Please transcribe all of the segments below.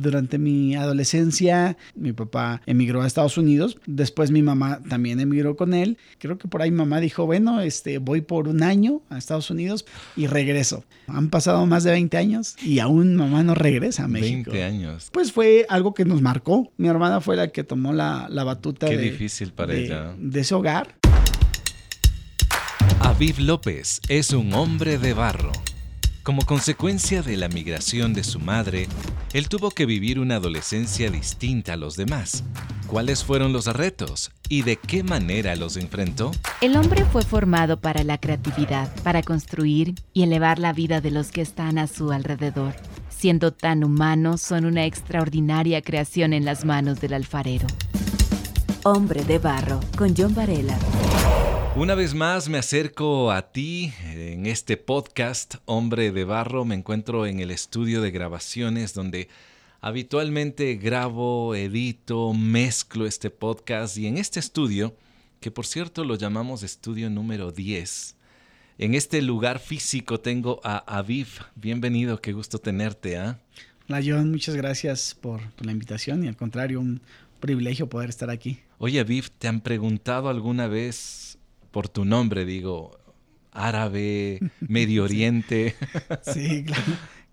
durante mi adolescencia, mi papá emigró a Estados Unidos, después mi mamá también emigró con él. Creo que por ahí mamá dijo, bueno, este, voy por un año a Estados Unidos y regreso. Han pasado más de 20 años y aún mamá no regresa a México. 20 años. Pues fue algo que nos marcó. Mi hermana fue la que tomó la, la batuta Qué de, difícil para de- ella. de ese hogar. Aviv López es un hombre de barro. Como consecuencia de la migración de su madre, él tuvo que vivir una adolescencia distinta a los demás. ¿Cuáles fueron los retos y de qué manera los enfrentó? El hombre fue formado para la creatividad, para construir y elevar la vida de los que están a su alrededor. Siendo tan humanos, son una extraordinaria creación en las manos del alfarero. Hombre de Barro, con John Varela. Una vez más me acerco a ti en este podcast Hombre de Barro. Me encuentro en el estudio de grabaciones donde habitualmente grabo, edito, mezclo este podcast y en este estudio, que por cierto lo llamamos estudio número 10, en este lugar físico tengo a Aviv. Bienvenido, qué gusto tenerte, ¿ah? Hola John, muchas gracias por, por la invitación y al contrario, un privilegio poder estar aquí. Oye, Aviv, ¿te han preguntado alguna vez por tu nombre? Digo, árabe, Medio Oriente. Sí, claro,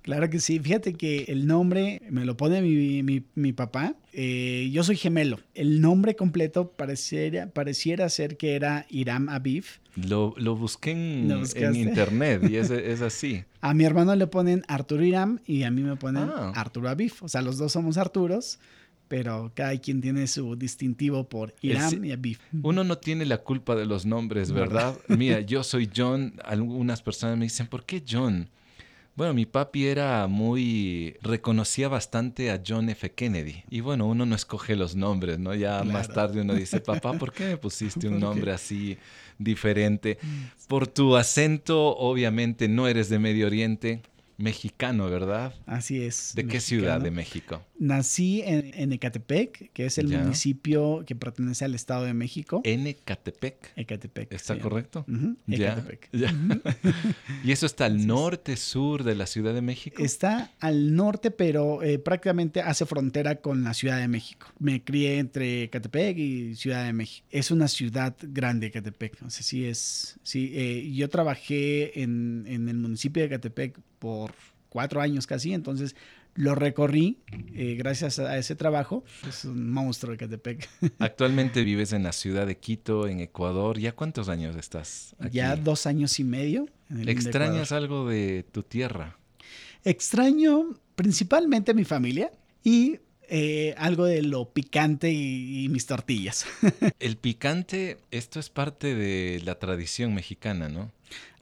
claro que sí. Fíjate que el nombre me lo pone mi, mi- mi papá. Eh, yo soy gemelo. El nombre completo pareciera, pareciera ser que era Iram Aviv. Lo, lo busqué en, ¿Lo en buscaste? internet y es, es así. A mi hermano le ponen Arturo Iram y a mí me ponen Ah. Arturo Aviv. O sea, los dos somos Arturos, pero cada quien tiene su distintivo por Iram El- y Aviv. Uno no tiene la culpa de los nombres, ¿verdad? Mira, yo soy John. Algunas personas me dicen, ¿por qué John? Bueno, mi papi era muy... reconocía bastante a John F. Kennedy. Y bueno, uno no escoge los nombres, ¿no? Ya más tarde uno dice, papá, ¿por qué me pusiste un nombre así diferente? Por tu acento, obviamente no eres de Medio Oriente. Mexicano, ¿verdad? Así es. ¿De qué ciudad de México? Nací en, en Ecatepec, que es el Ya. municipio que pertenece al Estado de México. Ecatepec. Ecatepec. ¿Está sí. correcto? Ya, Ecatepec. ya. ¿Y eso está al Así es. norte, sur de la Ciudad de México? Está al norte, pero eh, prácticamente hace frontera con la Ciudad de México. Me crié entre Ecatepec y Ciudad de México. Es una ciudad grande, Ecatepec. O sea, sí es. Sí, eh, yo trabajé en, en el municipio de Ecatepec por cuatro años casi, entonces lo recorrí eh, gracias a ese trabajo. Es un monstruo Ecatepec. Actualmente vives en la ciudad de Quito, en Ecuador. ¿Ya cuántos años estás aquí? Ya dos años y medio. ¿Extrañas algo de tu tierra? Extraño principalmente a mi familia y eh, algo de lo picante y, y mis tortillas. El picante, esto es parte de la tradición mexicana, ¿no?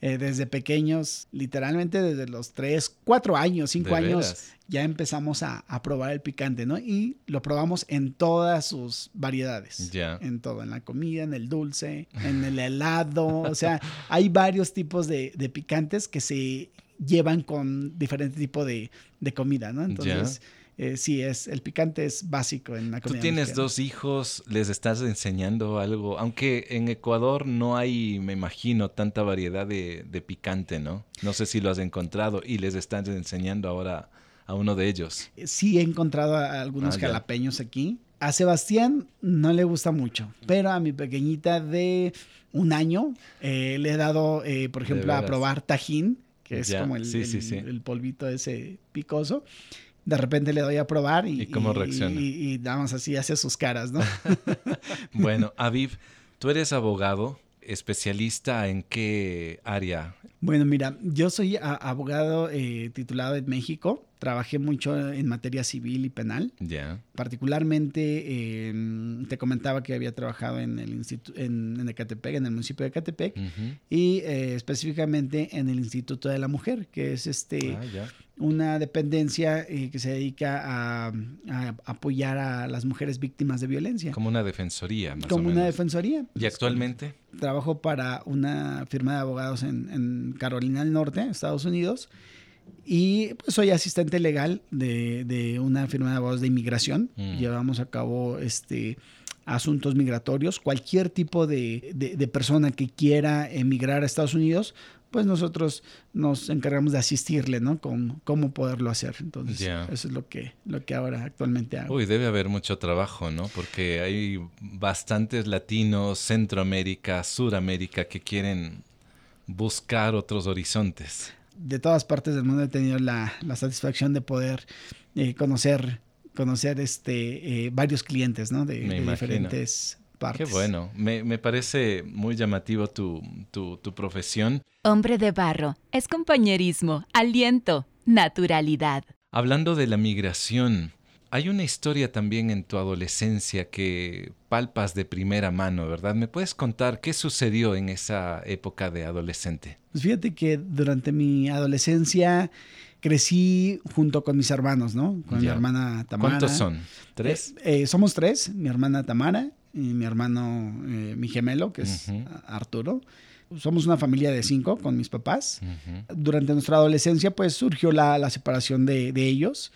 Eh, desde pequeños, literalmente desde los 3, 4 años, 5 ¿De años, veras? ya empezamos a, a probar el picante, ¿no? Y lo probamos en todas sus variedades. Ya. En todo, en la comida, en el dulce, en el helado. o sea, hay varios tipos de, de picantes que se llevan con diferente tipo de, de comida, ¿no? Entonces, eh, sí, es, el picante es básico en la Tú comida. tienes mexicana. dos hijos, les estás enseñando algo, aunque en Ecuador no hay, me imagino, tanta variedad de, de picante, ¿no? No sé si lo has encontrado y les estás enseñando ahora a uno de ellos. Sí he encontrado a algunos Ah, jalapeños aquí. A Sebastián no le gusta mucho, pero a mi pequeñita de un año eh, le he dado, eh, por ejemplo, a probar tajín, que es Ya, como el, sí, el- sí, sí. el polvito ese picoso. De repente le doy a probar y, ¿Y cómo reacciona? Y, y más así hace sus caras, ¿no? Bueno, Aviv, tú eres abogado, especialista en qué área? Bueno, mira, yo soy abogado eh, titulado en México. Trabajé mucho en materia civil y penal. Ya. Particularmente, eh, te comentaba que había trabajado en el instituto, en, en Ecatepec, en el municipio de Ecatepec, y eh, específicamente en el Instituto de la Mujer, que es este Ah, una dependencia eh, que se dedica a, a apoyar a las mujeres víctimas de violencia, como, Como una defensoría, más o una menos. defensoría. ¿Y actualmente? Trabajo para una firma de abogados en, en Carolina del Norte, Estados Unidos. Y pues soy asistente legal de, de una firma de abogados de inmigración. Mm. Llevamos a cabo este asuntos migratorios. Cualquier tipo de, de- de persona que quiera emigrar a Estados Unidos, pues nosotros nos encargamos de asistirle, ¿no? Con cómo poderlo hacer. Entonces, eso es lo que, lo que ahora actualmente hago. Uy, debe haber mucho trabajo, ¿no? Porque hay bastantes latinos, Centroamérica, Suramérica, que quieren buscar otros horizontes. De todas partes del mundo he tenido la, satisfacción de poder eh, conocer, conocer este, eh, varios clientes, ¿no? De, de diferentes Qué bueno, me, parece muy llamativo tu, tu, tu profesión. Hombre de barro, es compañerismo, aliento, naturalidad. Hablando de la migración, hay una historia también en tu adolescencia que palpas de primera mano, ¿verdad? ¿Me puedes contar qué sucedió en esa época de adolescente? Pues fíjate que durante mi adolescencia crecí junto con mis hermanos, ¿no? Con mi hermana Tamara. ¿Cuántos son? ¿Tres? Eh, eh, somos tres, mi hermana Tamara, y mi hermano, eh, mi gemelo, que es Arturo. Somos una familia de cinco con mis papás. Durante nuestra adolescencia, pues surgió la, la separación de, de ellos.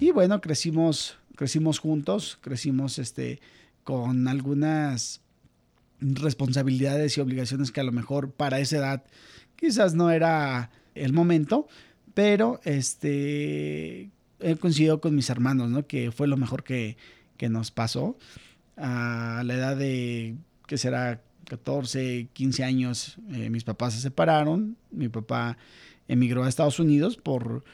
Y bueno, crecimos, crecimos juntos, crecimos este, con algunas responsabilidades y obligaciones que a lo mejor para esa edad quizás no era el momento, pero este, he coincidido con mis hermanos, ¿no? Que fue lo mejor que, que nos pasó a la edad de, que será 14, 15 años, eh, mis papás se separaron. Mi papá emigró a Estados Unidos por,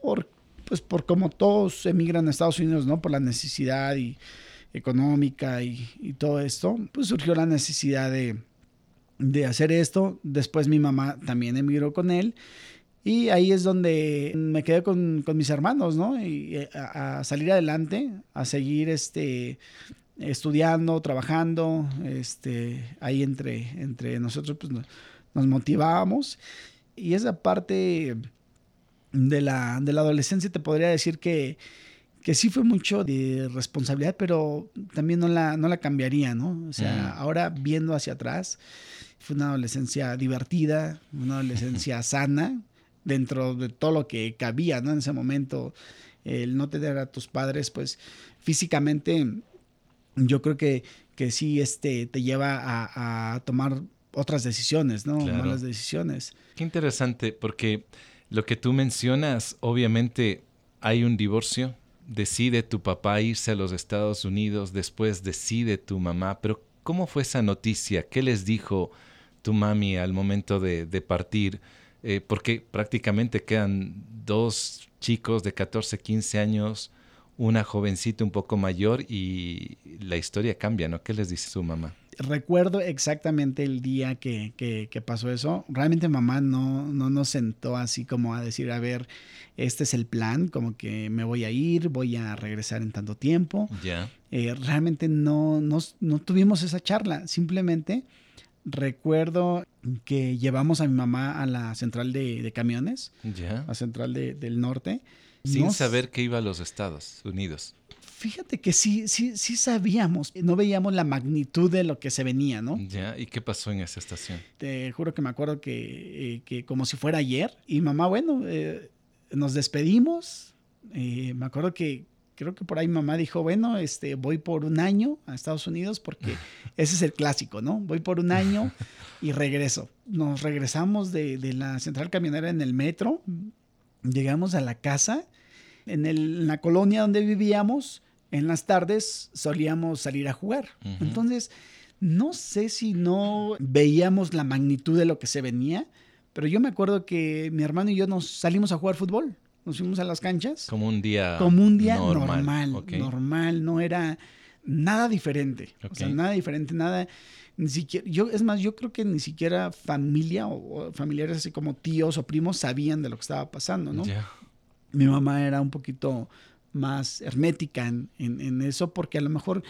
por, pues por como todos emigran a Estados Unidos, ¿no? Por la necesidad y, económica y, todo esto, pues surgió la necesidad de, de hacer esto. Después mi mamá también emigró con él. Y ahí es donde me quedé con, con mis hermanos, ¿no? Y eh, a, salir adelante, a seguir este, estudiando, trabajando, este, ahí entre, entre nosotros pues, nos, motivábamos. Y esa parte de la, de la adolescencia te podría decir que, que sí fue mucho de responsabilidad, pero también no la, no la cambiaría, ¿no? O sea, mm. ahora viendo hacia atrás, fue una adolescencia divertida, una adolescencia sana, dentro de todo lo que cabía, ¿no? En ese momento, el no tener a tus padres, pues físicamente yo creo que, que sí este, te lleva a, tomar otras decisiones, ¿no? Malas decisiones. Qué interesante, porque lo que tú mencionas, obviamente hay un divorcio, decide tu papá irse a los Estados Unidos, después decide tu mamá, pero ¿cómo fue esa noticia? ¿Qué les dijo tu mami al momento de, partir? Eh, porque prácticamente quedan dos chicos de 14, 15 años una jovencita un poco mayor y la historia cambia, ¿no? ¿Qué les dice su mamá? Recuerdo exactamente el día que, que, pasó eso. Realmente mamá no, no nos sentó así como a decir, a ver, este es el plan, como que me voy a ir, voy a regresar en tanto tiempo. Ya. Eh, realmente no, no, no tuvimos esa charla, simplemente recuerdo que llevamos a mi mamá a la central de, camiones, ya. a central del norte, sin saber que iba a los Estados Unidos. Fíjate que sí, sí, sí sabíamos, no veíamos la magnitud de lo que se venía, ¿no? Ya, ¿y qué pasó en esa estación? Te juro que me acuerdo que, eh, como si fuera ayer, y mamá, bueno, eh, nos despedimos, eh, me acuerdo que creo que por ahí mamá dijo, bueno, este, voy por un año a Estados Unidos porque ese es el clásico, ¿no? Voy por un año y regreso. Nos regresamos de, de la central camionera en el metro, llegamos a la casa en, la colonia donde vivíamos, en las tardes solíamos salir a jugar. Entonces, no sé si no veíamos la magnitud de lo que se venía, pero yo me acuerdo que mi hermano y yo nos salimos a jugar fútbol. Nos fuimos a las canchas. Como un día. Como un día normal. Normal, no era nada diferente. O sea, nada diferente, nada. Ni siquiera, yo, es más, yo creo que ni siquiera familia o, familiares así como tíos o primos sabían de lo que estaba pasando, ¿no? Mi mamá era un poquito más hermética en, eso porque a lo mejor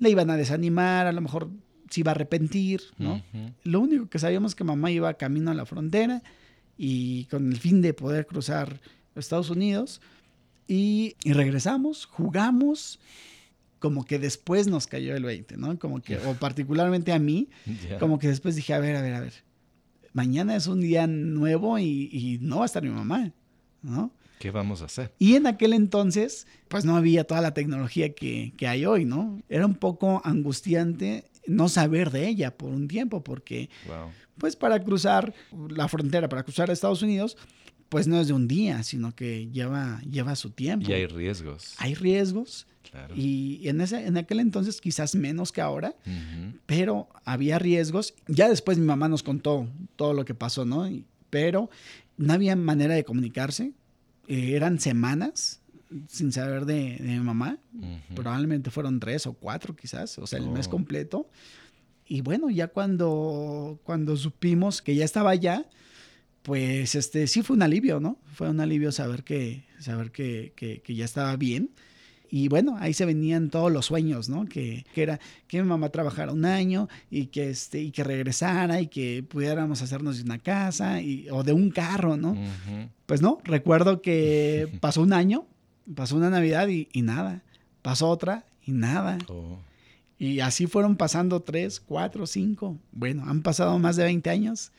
le iban a desanimar, a lo mejor se iba a arrepentir, ¿no? Lo único que sabíamos es que mamá iba camino a la frontera y con el fin de poder cruzar Estados Unidos y, regresamos, jugamos, como que después nos cayó el 20, ¿no? Como que, o particularmente a mí, como que después dije, a ver, a ver, a ver, mañana es un día nuevo y, y no va a estar mi mamá, ¿no? ¿Qué vamos a hacer? Y en aquel entonces, pues no había toda la tecnología que, hay hoy, ¿no? Era un poco angustiante no saber de ella por un tiempo, porque pues para cruzar la frontera, para cruzar a Estados Unidos, pues no es de un día, sino que lleva, lleva su tiempo. Y hay riesgos. Hay riesgos. Y en, ese, en aquel entonces quizás menos que ahora, pero había riesgos. Ya después mi mamá nos contó todo lo que pasó, ¿no? pero no había manera de comunicarse. Eh, eran semanas sin saber de, mi mamá. Probablemente fueron tres o cuatro quizás, o sea, el mes oh. completo. Y bueno, ya cuando, cuando supimos que ya estaba allá, pues este sí fue un alivio, ¿no? Fue un alivio saber que, saber que, que, ya estaba bien. Y bueno, ahí se venían todos los sueños, ¿no? Que, que, era que mi mamá trabajara un año y que, este, y que regresara y que pudiéramos hacernos de una casa y, o de un carro, ¿no? Pues no, recuerdo que pasó un año pasó una Navidad y, nada. Pasó otra y nada. Oh. Y así fueron pasando tres, cuatro, cinco. Bueno, han pasado más de 20 años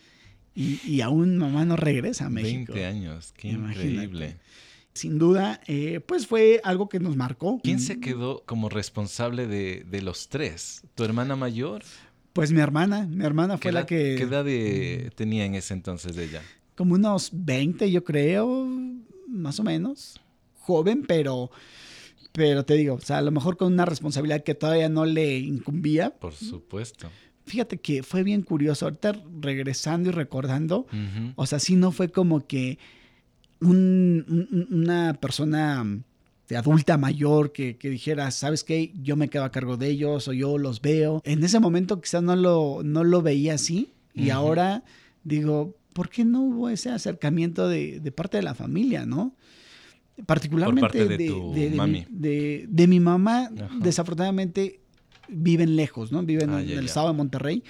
y, aún mamá no regresa a México. 20 años, qué increíble. Sin duda, eh, pues fue algo que nos marcó. ¿Quién se quedó como responsable de, de los tres? ¿Tu hermana mayor? Pues mi hermana, mi hermana fue la que... ¿Qué edad tenía en ese entonces de ella? Como unos 20, yo creo, más o menos joven, pero, pero te digo, o sea, a lo mejor con una responsabilidad que todavía no le incumbía. Por supuesto. Fíjate que fue bien curioso, ahorita regresando y recordando, o sea, sí no fue como que una persona de adulta mayor que, dijera, ¿sabes qué? Yo me quedo a cargo de ellos o yo los veo. En ese momento quizás no lo, no lo veía así y ahora digo, ¿por qué no hubo ese acercamiento de, de parte de la familia, no? particularmente de, de, Mi, mamá, desafortunadamente viven lejos, ¿no? Viven ah, en el estado de Monterrey.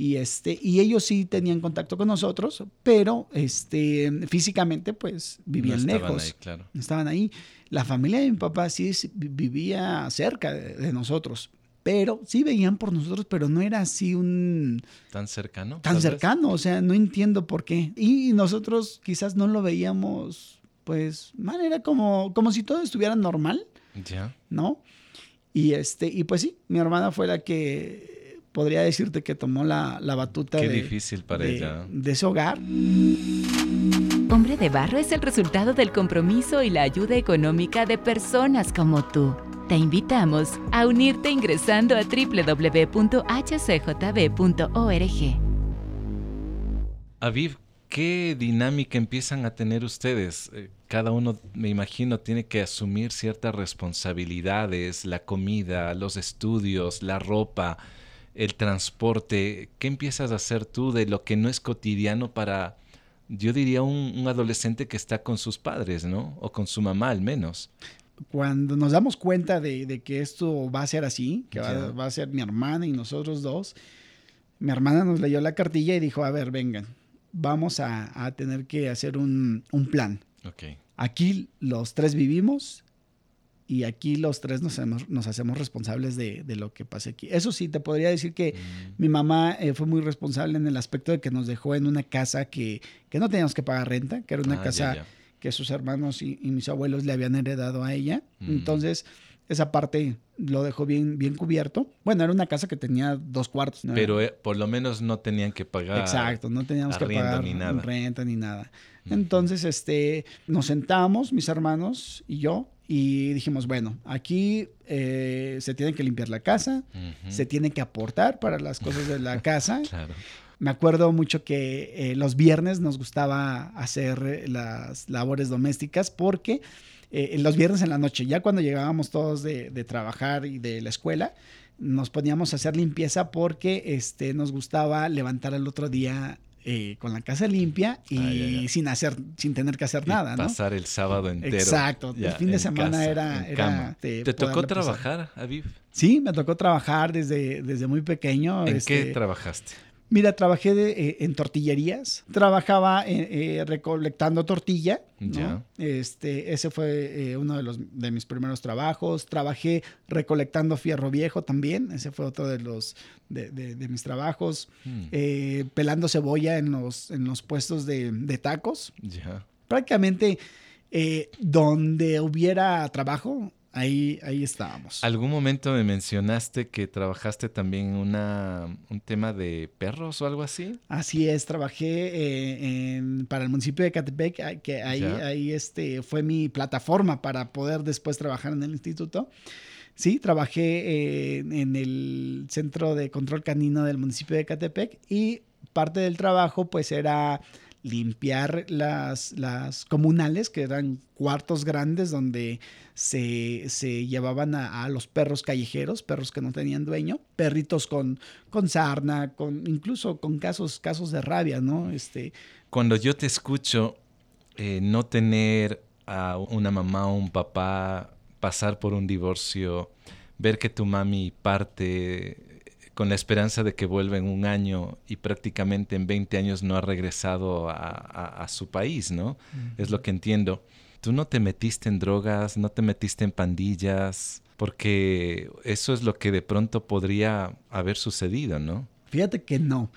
Y, este, y ellos sí tenían contacto con nosotros, pero este, físicamente pues vivían no estaban lejos. Ahí, claro. Estaban ahí. La familia de mi papá sí vivía cerca de, nosotros, pero sí veían por nosotros, pero no era así un... Tan cercano. Tan cercano, o sea, no entiendo por qué. Y nosotros quizás no lo veíamos pues, man, era como, como si todo estuviera normal. Ya. ¿No? Y este, y pues sí, mi hermana fue la que podría decirte que tomó la, batuta Qué difícil para ella. de ese hogar. Hombre de Barro es el resultado del compromiso y la ayuda económica de personas como tú. Te invitamos a unirte ingresando a www.hcjb.org. Aviv, ¿qué dinámica empiezan a tener ustedes? Eh, cada uno, me imagino, tiene que asumir ciertas responsabilidades, la comida, los estudios, la ropa, el transporte. ¿Qué empiezas a hacer tú de lo que no es cotidiano para, yo diría, un, adolescente que está con sus padres, ¿no? O con su mamá al menos. Cuando nos damos cuenta de, que esto va a ser así, que va, a ser mi hermana y nosotros dos, mi hermana nos leyó la cartilla y dijo, a ver, vengan, vamos a, tener que hacer un, un plan Aquí los tres vivimos y aquí los tres nos, nos hacemos responsables de, lo que pase aquí. Eso sí, te podría decir que mm. mi mamá eh, fue muy responsable en el aspecto de que nos dejó en una casa que, no teníamos que pagar renta, que era una ah, casa que sus hermanos y, mis abuelos le habían heredado a ella. Mm. Entonces, esa parte lo dejó bien, bien cubierto. Bueno, era una casa que tenía dos cuartos. Pero eh, por lo menos no tenían que pagar. Exacto, no teníamos que pagar ni nada. renta ni nada. Entonces, este, nos sentamos, mis hermanos y yo, y dijimos, bueno, aquí eh, se tiene que limpiar la casa, se tiene que aportar para las cosas de la casa. claro. Me acuerdo mucho que eh, los viernes nos gustaba hacer las labores domésticas porque eh, los viernes en la noche, ya cuando llegábamos todos de, trabajar y de la escuela, nos poníamos a hacer limpieza porque este, nos gustaba levantar el otro día eh, con la casa limpia y sin hacer, sin tener que hacer nada, ¿no? Pasar el sábado entero. Exacto. el fin de semana era. ¿Te, tocó trabajar, Aviv? Sí, me tocó trabajar desde, desde muy pequeño. ¿En qué este, trabajaste? Mira, trabajé eh, en tortillerías, trabajaba eh, eh, recolectando tortilla. Ya. Este, ese fue uno de, los, de mis primeros trabajos. Trabajé recolectando fierro viejo también. Ese fue otro de los de, mis trabajos. Hmm. pelando cebolla en los, en los puestos de, tacos. Ya. Prácticamente donde hubiera trabajo, ahí, ahí estábamos. ¿Algún momento me mencionaste que trabajaste también en una, un tema de perros o algo así? Así es, trabajé eh, en, para el municipio de Catepec, que ahí, ahí este, fue mi plataforma para poder después trabajar en el instituto. Sí, trabajé eh, en el Centro de Control Canino del municipio de Catepec y parte del trabajo pues era limpiar las, las comunales, que eran cuartos grandes donde se, llevaban a, los perros callejeros, perros que no tenían dueño, perritos con, con sarna, con, incluso con casos, casos de rabia, ¿no? Este, Cuando yo te escucho eh, no tener a una mamá o un papá pasar por un divorcio, ver que tu mami parte con la esperanza de que vuelva en un año y prácticamente en 20 años no ha regresado a, su país, ¿no? Es lo que entiendo. Tú no te metiste en drogas, no te metiste en pandillas, porque eso es lo que de pronto podría haber sucedido, ¿no? Fíjate que no.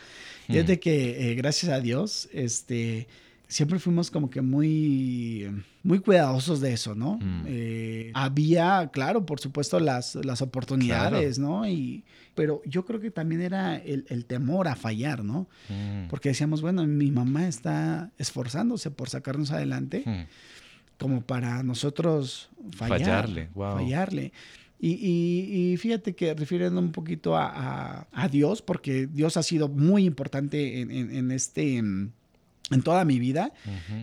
Fíjate que eh, gracias a Dios, este, siempre fuimos como que muy, muy cuidadosos de eso, ¿no? Mm. Eh, había, claro, por supuesto, las, las oportunidades, ¿no? Y, pero yo creo que también era el, temor a fallar, ¿no? Mm. Porque decíamos, bueno, mi mamá está esforzándose por sacarnos adelante, mm. como para nosotros fallar, fallarle, wow. fallarle. Y, fíjate que refiriendo un poquito a, Dios, porque Dios ha sido muy importante en, en este en toda mi vida.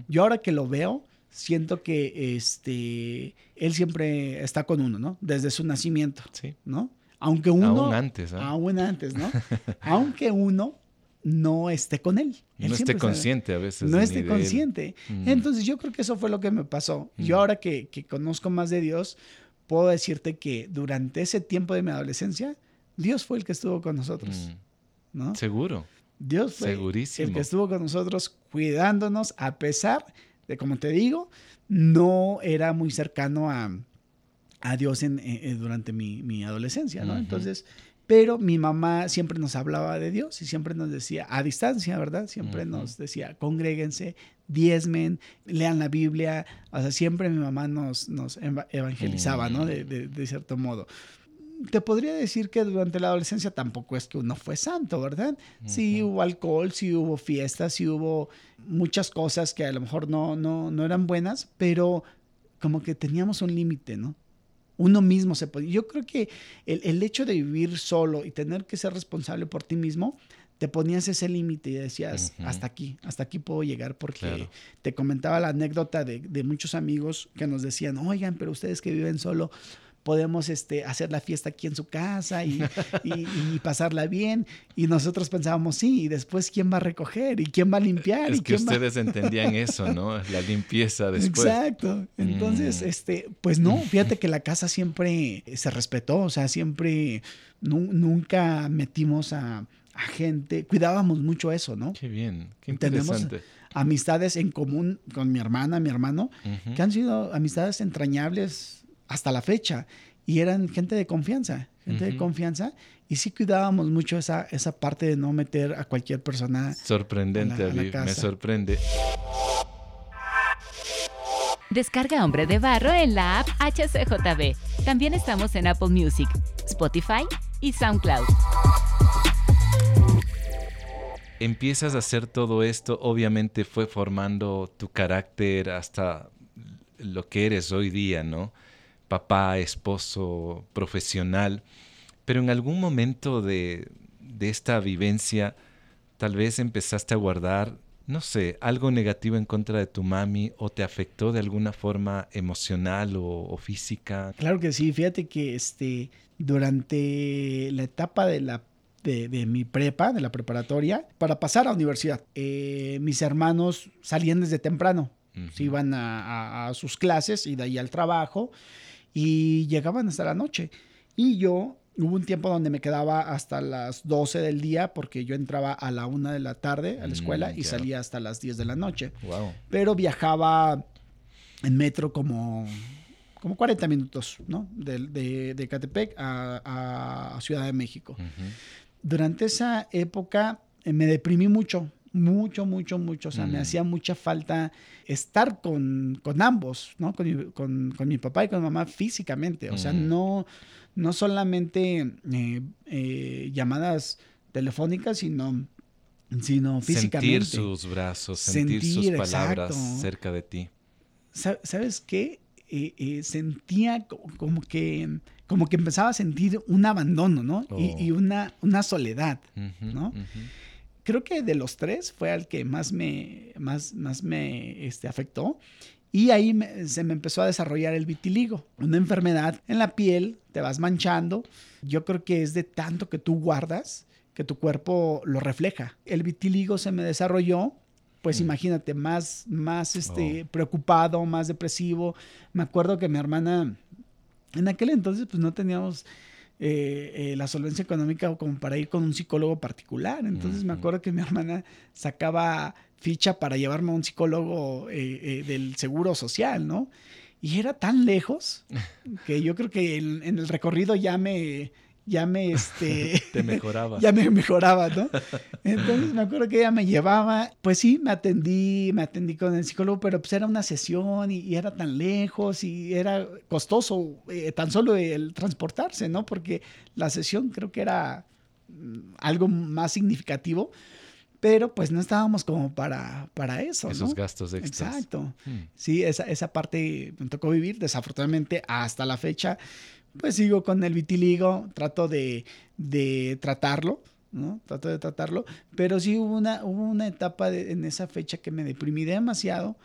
Yo ahora que lo veo, siento que este, él siempre está con uno, ¿no? Desde su nacimiento, sí. ¿no? Aunque uno... Aún antes, ¿no? Aún antes, ¿no? Aunque uno no esté con él. no esté consciente a veces. No esté consciente. Mm. Entonces yo creo que eso fue lo que me pasó. Yo ahora que, que, conozco más de Dios, puedo decirte que durante ese tiempo de mi adolescencia, Dios fue el que estuvo con nosotros. Mm. ¿no? Seguro. Dios fue el que estuvo con nosotros cuidándonos a pesar de, como te digo, no era muy cercano a, Dios en, durante mi, adolescencia, ¿no? Entonces, pero mi mamá siempre nos hablaba de Dios y siempre nos decía, a distancia, ¿verdad? Siempre nos decía, congréguense, diezmen, lean la Biblia, o sea, siempre mi mamá nos, nos evangelizaba, ¿no? De, de cierto modo te podría decir que durante la adolescencia tampoco es que uno fue santo, ¿verdad? Sí hubo alcohol, sí hubo fiestas, sí hubo muchas cosas que a lo mejor no, no, no eran buenas, pero como que teníamos un límite, ¿no? Uno mismo se podía. Yo creo que el, hecho de vivir solo y tener que ser responsable por ti mismo, te ponías ese límite y decías, hasta aquí, hasta aquí puedo llegar, porque te comentaba la anécdota de, de muchos amigos que nos decían, oigan, pero ustedes que viven solo, podemos este, hacer la fiesta aquí en su casa y, pasarla bien. Y nosotros pensábamos, sí, y después quién va a recoger y quién va a limpiar. Es que ustedes entendían eso, ¿no? La limpieza después. Exacto. Entonces, mm. este, pues no, fíjate que la casa siempre se respetó, o sea, siempre nunca metimos a, gente, cuidábamos mucho eso, ¿no? Qué bien, qué interesante. Tenemos amistades en común con mi hermana, mi hermano, que han sido amistades entrañables hasta la fecha. Y eran gente de confianza, gente de confianza. Y sí cuidábamos mucho esa, esa parte de no meter a cualquier persona. Sorprendente, me sorprende. Descarga Hombre de Barro en la app HCJB. También estamos en Apple Music, Spotify y SoundCloud. Empiezas a hacer todo esto, obviamente fue formando tu carácter hasta lo que eres hoy día, ¿no? Papá, esposo, profesional, pero en algún momento de, esta vivencia tal vez empezaste a guardar, no sé, algo negativo en contra de tu mami o te afectó de alguna forma emocional o, física. Claro que sí, fíjate que este, durante la etapa de la de, mi prepa, de la preparatoria, para pasar a la universidad. Eh, mis hermanos salían desde temprano, se iban a, sus clases y de ahí al trabajo y llegaban hasta la noche. Y yo hubo un tiempo donde me quedaba hasta las 12 del día porque yo entraba a la 1 de la tarde a la escuela mm, y salía hasta las 10 de la noche. Pero viajaba en metro como, como 40 minutos, ¿no? De, de, Catepec a, Ciudad de México. Durante esa época eh, me deprimí mucho mucho, mucho, mucho. O sea, me Mm. hacía mucha falta estar con, con ambos, ¿no? Con mi, con- con mi papá y con mi mamá físicamente. O sea, Mm. no, no solamente eh, eh, llamadas telefónicas, sino, sino físicamente. Sentir sus brazos, sentir, sus palabras exacto. cerca de ti. Sa- ¿Sabes qué? Eh, sentía co- como que, como que empezaba a sentir un abandono, ¿no? Y, Oh. y una, una soledad. ¿no? Creo que de los tres fue al que más me, más, más me este, afectó. Y ahí me- se me empezó a desarrollar el vitiligo, una enfermedad en la piel, te vas manchando. Yo creo que es de tanto que tú guardas que tu cuerpo lo refleja. El vitiligo se me desarrolló, pues Mm. imagínate, más, más este, Oh. preocupado, más depresivo. Me acuerdo que mi hermana, en aquel entonces, pues no teníamos eh, eh, la solvencia económica como para ir con un psicólogo particular. Entonces me acuerdo que mi hermana sacaba ficha para llevarme a un psicólogo eh, eh, del seguro social, ¿no? Y era tan lejos que yo creo que en, en el recorrido ya me, ya me, este, Te mejoraba. ya me mejoraba, ¿no? Entonces me acuerdo que ella me llevaba, pues sí, me atendí, me atendí con el psicólogo, pero pues era una sesión y, y era tan lejos y era costoso eh, tan solo el transportarse, ¿no? Porque la sesión creo que era mm, algo más significativo, pero pues no estábamos como para, para eso, Esos ¿no? gastos extras. Exacto. Mm. Sí, esa, esa parte me tocó vivir. Desafortunadamente, hasta la fecha, pues sigo con el vitiligo, trato de, de tratarlo, ¿no? Trato de tratarlo, pero sí hubo una, hubo una etapa de- en esa fecha que me deprimí demasiado,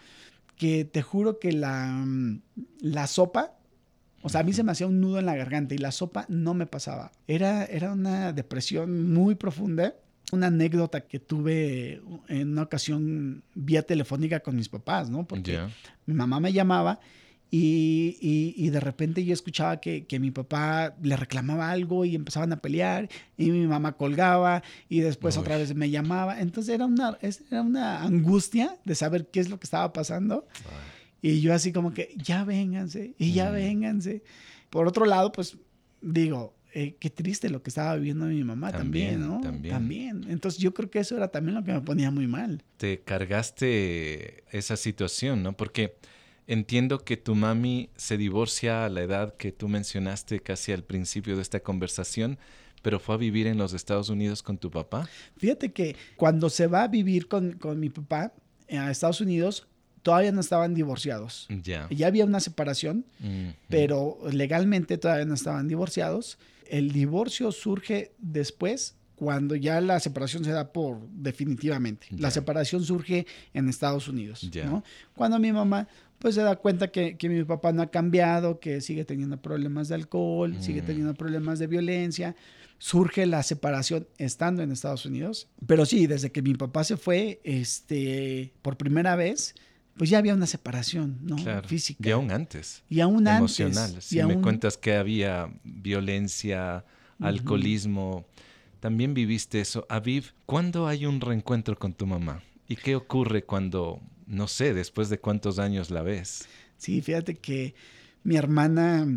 que te juro que la, mm, la sopa, o sea, a mí se me hacía un nudo en la garganta y la sopa no me pasaba. Era, era una depresión muy profunda. Una anécdota que tuve en una ocasión vía telefónica con mis papás, ¿no? Porque Ya. mi mamá me llamaba y, y- y de repente yo escuchaba que, que mi papá le reclamaba algo y empezaban a pelear y mi mamá colgaba y después Uy. otra vez me llamaba. Entonces era una, era una angustia de saber qué es lo que estaba pasando y yo así como que ya vénganse y ya Mm. vénganse. Por otro lado, pues digo, eh, qué triste lo que estaba viviendo mi mamá también, También, ¿no? también. También. Entonces yo creo que eso era también lo que me ponía muy mal. te cargaste esa situación, ¿no? Porque entiendo que tu mami se divorcia a la edad que tú mencionaste casi al principio de esta conversación, pero fue a vivir en los Estados Unidos con tu papá. Fíjate que cuando se va a vivir con, con mi papá eh, a Estados Unidos, todavía no estaban divorciados. Ya. Ya había una separación, Mm, pero legalmente todavía no estaban divorciados. El divorcio surge después cuando ya la separación se da por definitivamente. La separación surge en Estados Unidos. ¿no? Cuando mi mamá pues se da cuenta que, que mi papá no ha cambiado, que sigue teniendo problemas de alcohol, sigue Mm. teniendo problemas de violencia, surge la separación estando en Estados Unidos. Pero sí, desde que mi papá se fue, este, por primera vez, pues ya había una separación, ¿no? claro. Física. Y aún antes. Y aún antes. emocional. Si y me cuentas que había violencia, alcoholismo, también viviste eso. Aviv, ¿cuándo hay un reencuentro con tu mamá? ¿Y qué ocurre cuando, no sé, después de cuántos años la ves? Sí, fíjate que mi hermana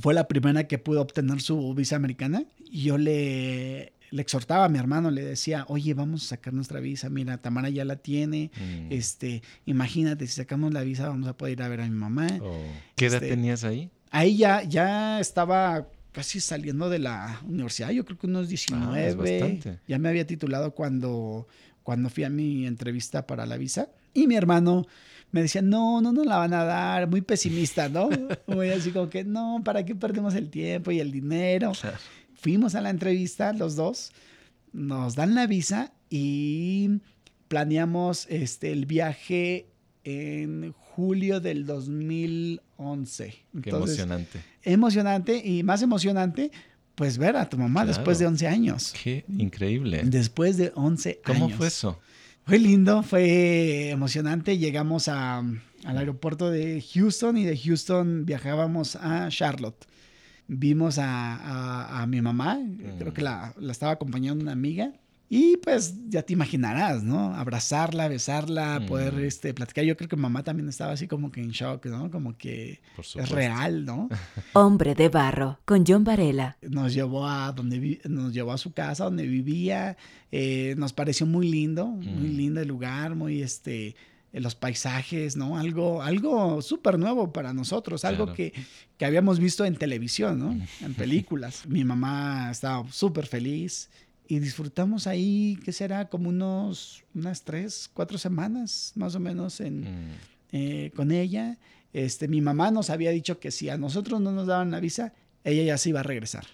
fue la primera que pudo obtener su visa americana y yo le, le exhortaba a mi hermano, le decía, oye, vamos a sacar nuestra visa, mira, Tamara ya la tiene, Mm. este, imagínate, si sacamos la visa vamos a poder ir a ver a mi mamá. Oh. ¿Qué edad Este, tenías ahí? Ahí ya, ya estaba casi saliendo de la universidad, yo creo que unos 19, Ah, es bastante. ya me había titulado cuando, cuando fui a mi entrevista para la visa y mi hermano me decía, no, no nos la van a dar, muy pesimista, ¿no? Muy así como que, no, ¿para qué perdemos el tiempo y el dinero? Claro. Fuimos a la entrevista los dos, nos dan la visa y planeamos este, el viaje en julio del 2011. Qué Entonces, emocionante. emocionante y más emocionante, pues ver a tu mamá Claro. después de 11 años. Qué increíble. Después de 11 ¿Cómo años. fue eso? Fue lindo, fue emocionante. Llegamos a, al aeropuerto de Houston y de Houston viajábamos a Charlotte. Vimos a, a- a mi mamá, creo que la, la estaba acompañando una amiga. Y pues ya te imaginarás, ¿no? Abrazarla, besarla, poder este, platicar. Yo creo que mamá también estaba así como que en shock, ¿no? Como que es real, ¿no? Hombre de barro con John Varela. Nos llevó a donde vi- nos llevó a su casa donde vivía. eh, nos pareció muy lindo, muy lindo el lugar, muy este eh, los paisajes, ¿no? Algo, algo súper nuevo para nosotros, algo Claro. que, que habíamos visto en televisión, ¿no? En películas. Mi mamá estaba súper feliz y disfrutamos ahí, ¿qué será? Como unos, unas tres, cuatro semanas más o menos en, Mm. eh, con ella. Este, mi mamá nos había dicho que si a nosotros no nos daban la visa, ella ya se iba a regresar.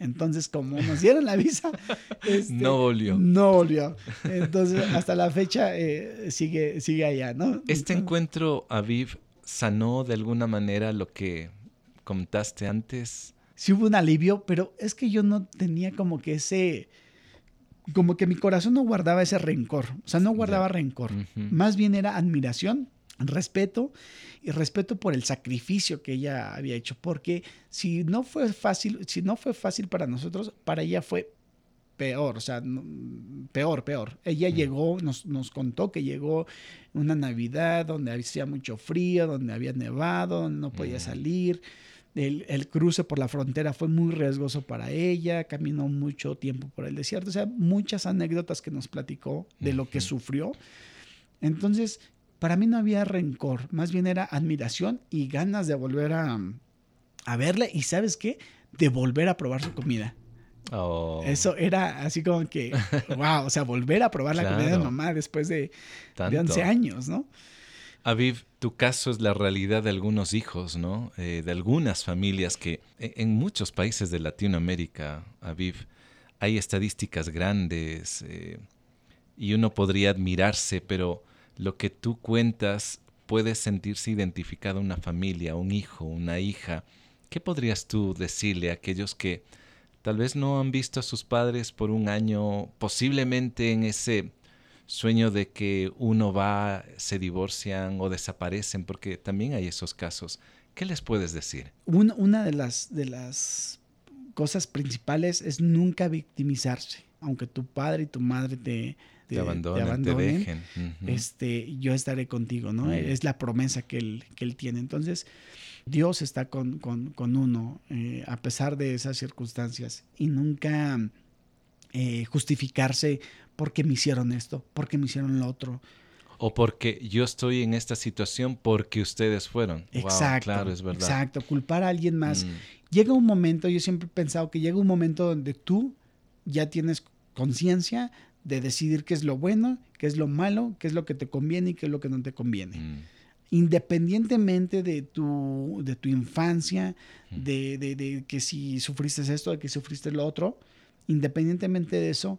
Entonces, como nos dieron la visa, este, No volvió. No volvió. Entonces, hasta la fecha eh, sigue, sigue allá, ¿no? ¿Este Entonces, encuentro, Aviv, sanó de alguna manera lo que contaste antes? sí hubo un alivio, pero es que yo no tenía como que ese, como que mi corazón no guardaba ese rencor, o sea, no guardaba rencor, más bien era admiración, respeto y respeto por el sacrificio que ella había hecho, porque si no fue fácil, si no fue fácil para nosotros, para ella fue peor, o sea, no- peor, peor. Ella Mm. llegó, nos, nos contó que llegó una Navidad donde hacía mucho frío, donde había nevado, donde no podía Mm. salir. El, el cruce por la frontera fue muy riesgoso para ella, caminó mucho tiempo por el desierto, o sea, muchas anécdotas que nos platicó de lo que sufrió. Entonces, para mí no había rencor, más bien era admiración y ganas de volver a, a verla y sabes qué, de volver a probar su comida. Oh, Eso era así como que, wow, o sea, volver a probar la comida de mamá después de, de tanto. 11 años, ¿no? Aviv, tu caso es la realidad de algunos hijos, ¿no? Eh, de algunas familias que e- en muchos países de Latinoamérica, Aviv, hay estadísticas grandes eh, y uno podría admirarse, pero lo que tú cuentas puede sentirse identificada una familia, un hijo, una hija. ¿Qué podrías tú decirle a aquellos que tal vez no han visto a sus padres por un año, posiblemente en ese sueño de que uno va, se divorcian o desaparecen, porque también hay esos casos. ¿Qué les puedes decir? Un- una de las, de las cosas principales es nunca victimizarse. Aunque tu padre y tu madre te, Te, abandonan, te abandonen, dejen. Este, yo estaré contigo, ¿no? Es la promesa que él, que él tiene. Entonces, Dios está con, con- con uno eh, a pesar de esas circunstancias y nunca eh, justificarse porque me hicieron esto, porque me hicieron lo otro. O porque yo estoy en esta situación porque ustedes fueron. Wow, Exacto. claro, es verdad. Exacto, culpar a alguien más. Mm, Llega un momento, yo siempre he pensado que llega un momento donde tú ya tienes conciencia de decidir qué es lo bueno, qué es lo malo, qué es lo que te conviene y qué es lo que no te conviene. mm, independientemente de tu, de tu infancia, Mm. de, de- de que si sufriste esto, de que sufriste lo otro, independientemente de eso,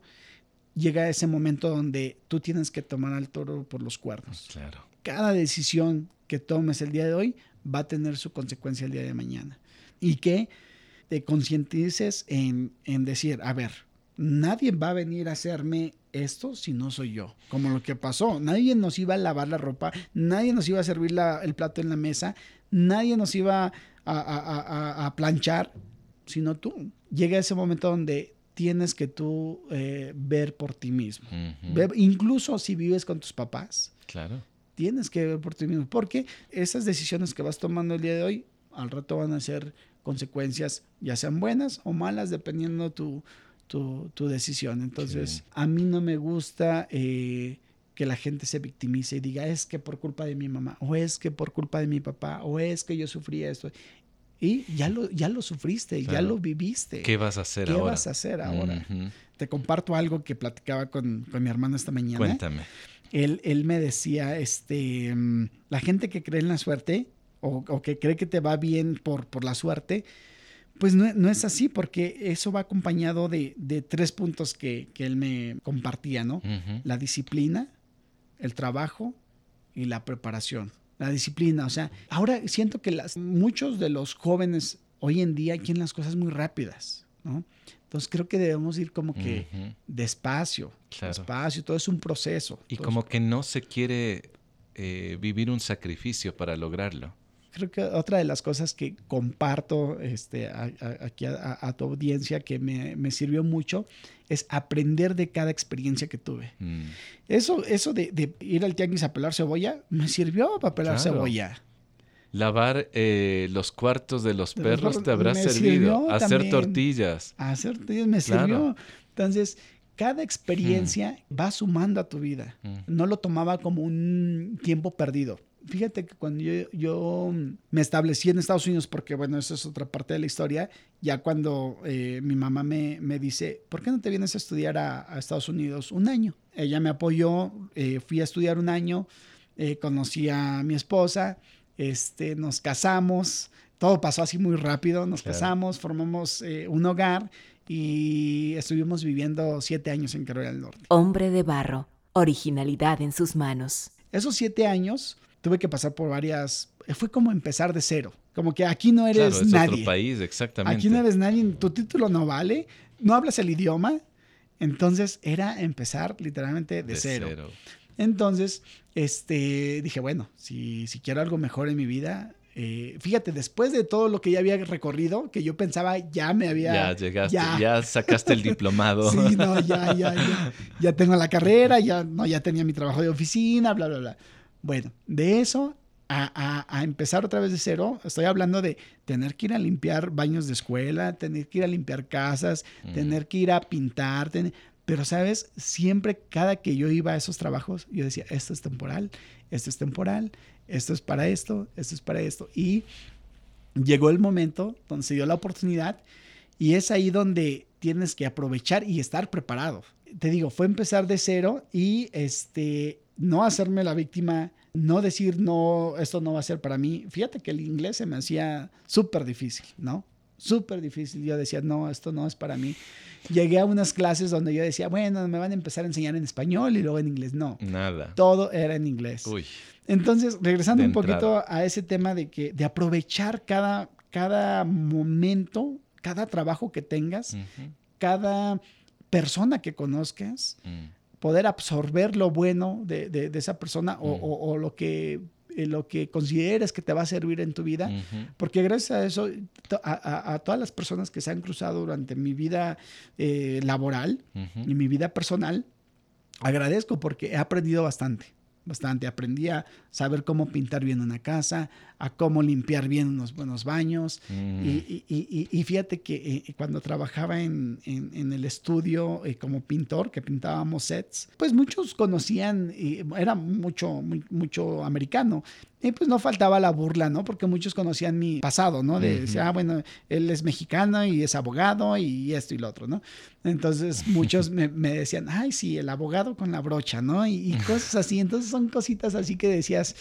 llega ese momento donde tú tienes que tomar al toro por los cuernos. claro. Cada decisión que tomes el día de hoy va a tener su consecuencia el día de mañana. Y que te concientices en, en decir, a ver, nadie va a venir a hacerme esto si no soy yo. Como lo que pasó. Nadie nos iba a lavar la ropa, nadie nos iba a servir la- el plato en la mesa, nadie nos iba a, a- a- a- a planchar, sino tú. Llega ese momento donde tienes que tú eh, ver por ti mismo. Incluso si vives con tus papás, Claro. tienes que ver por ti mismo, porque esas decisiones que vas tomando el día de hoy, al rato van a ser consecuencias, ya sean buenas o malas, dependiendo tu, tu, tu decisión. Entonces, Sí. a mí no me gusta eh, que la gente se victimice y diga, es que por culpa de mi mamá, o es que por culpa de mi papá, o es que yo sufrí esto. Y ya lo, ya lo sufriste, ya lo viviste. ¿Qué vas a hacer ¿Qué ahora? vas a hacer ahora? Te comparto algo que platicaba con, con mi hermano esta mañana Cuéntame. él, él me decía, este, mm, la gente que cree en la suerte o, o que cree que te va bien por, por la suerte, pues no, no es así, porque eso va acompañado de, de tres puntos que, que él me compartía, ¿no? La disciplina, el trabajo y la preparación. La disciplina, o sea, ahora siento que las, muchos de los jóvenes hoy en día quieren las cosas muy rápidas, ¿no? Entonces creo que debemos ir como que despacio, Claro. despacio, todo es un proceso. Y como que no se quiere eh, vivir un sacrificio para lograrlo. Creo que otra de las cosas que comparto este, aquí a, tu audiencia que me, sirvió mucho es aprender de cada experiencia que tuve. Mm. Eso, eso de, ir al tianguis a pelar cebolla, me sirvió para pelar cebolla. Lavar eh, los cuartos de los perros te habrá servido. Hacer tortillas. Hacer tortillas me sirvió. Entonces, cada experiencia mm. va sumando a tu vida. Mm. No lo tomaba como un tiempo perdido. Fíjate que cuando yo, me establecí en Estados Unidos, porque bueno, esa es otra parte de la historia, ya cuando eh, mi mamá me, dice, ¿por qué no te vienes a estudiar a, Estados Unidos un año? Ella me apoyó, eh, fui a estudiar un año, eh, conocí a mi esposa, este, nos casamos, todo pasó así muy rápido, nos casamos, formamos un hogar y estuvimos viviendo siete años en Carolina del Norte. Hombre de barro, originalidad en sus manos. Esos siete años tuve que pasar por varias, eh, fue como empezar de cero, como que aquí no eres claro, es nadie. Otro país, exactamente. Aquí no eres nadie, tu título no vale, no hablas el idioma, entonces era empezar literalmente de, cero. Entonces, este, dije, bueno, si, si quiero algo mejor en mi vida, eh, fíjate, después de todo lo que ya había recorrido, que yo pensaba ya me había... Ya llegaste, ya, sacaste el diplomado. sí, no, ya, ya, ya, ya tengo la carrera, ya, no, ya tenía mi trabajo de oficina, bla, bla, bla. Bueno, de eso a, empezar otra vez de cero, estoy hablando de tener que ir a limpiar baños de escuela, tener que ir a limpiar casas, mm. tener que ir a pintar, pero sabes, siempre cada que yo iba a esos trabajos, yo decía, esto es temporal, esto es temporal, esto es para esto, esto es para esto. Y llegó el momento donde se dio la oportunidad y es ahí donde tienes que aprovechar y estar preparado. Te digo, fue empezar de cero y este no hacerme la víctima, no decir, no, esto no va a ser para mí. Fíjate que el inglés se me hacía súper difícil, ¿no? Súper difícil. Yo decía, no, esto no es para mí. Llegué a unas clases donde yo decía, bueno, me van a empezar a enseñar en español y luego en inglés. No. Nada. Todo era en inglés. Uy. Entonces, regresando un poquito a ese tema de que, de aprovechar cada, cada momento, cada trabajo que tengas, cada persona que conozcas, mm poder absorber lo bueno de, esa persona o, lo que eh, lo que consideres que te va a servir en tu vida, porque gracias a eso, a, todas las personas que se han cruzado durante mi vida eh, laboral y mi vida personal, agradezco porque he aprendido bastante bastante. Aprendí a saber cómo pintar bien una casa, a cómo limpiar bien unos buenos baños. Mm. Y, fíjate que eh, cuando trabajaba en, el estudio eh, como pintor, que pintábamos sets, pues muchos conocían, era mucho, mucho americano, y pues no faltaba la burla, ¿no? Porque muchos conocían mi pasado, ¿no? De decir, ah, bueno, él es mexicano y es abogado y esto y lo otro, ¿no? Entonces muchos me, decían, ay, sí, el abogado con la brocha, ¿no? Y, cosas así. Entonces son cositas así que decías,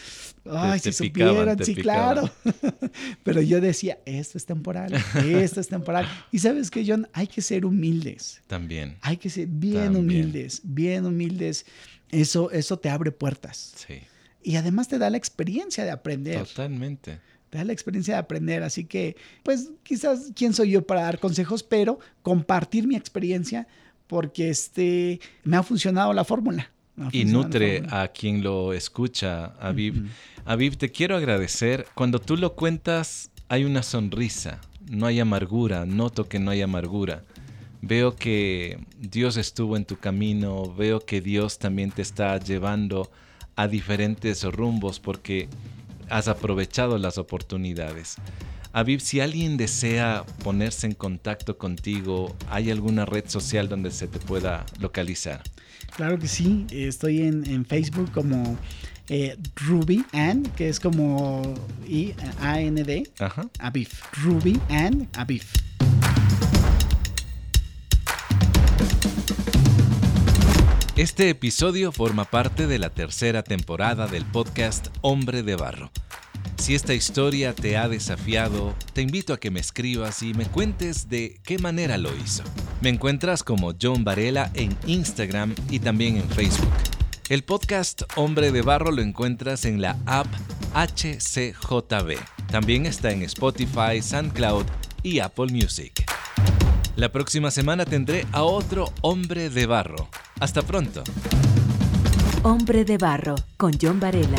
ay, si supieran, sí, claro. Pero yo decía, esto es temporal, esto es temporal. Y sabes que, John, hay que ser humildes. También. Hay que ser bien humildes, bien humildes. Eso, eso te abre puertas. Sí y además te da la experiencia de aprender. Totalmente. Te da la experiencia de aprender, así que, pues quizás quién soy yo para dar consejos, pero compartir mi experiencia porque este, me ha funcionado la fórmula. Y nutre a quien lo escucha, Aviv. Aviv, te quiero agradecer. Cuando tú lo cuentas, hay una sonrisa, no hay amargura, noto que no hay amargura. Veo que Dios estuvo en tu camino, veo que Dios también te está llevando a diferentes rumbos porque has aprovechado las oportunidades. Aviv, si alguien desea ponerse en contacto contigo, ¿hay alguna red social donde se te pueda localizar? Claro que sí, estoy en, Facebook como eh, Ruby Ann, que es como I A N D, Aviv. Ruby Ann Aviv. Este episodio forma parte de la tercera temporada del podcast Hombre de Barro. Si esta historia te ha desafiado, te invito a que me escribas y me cuentes de qué manera lo hizo. Me encuentras como John Varela en Instagram y también en Facebook. El podcast Hombre de Barro lo encuentras en la app HCJB. También está en Spotify, SoundCloud y Apple Music. La próxima semana tendré a otro hombre de barro. Hasta pronto. Hombre de barro con John Varela.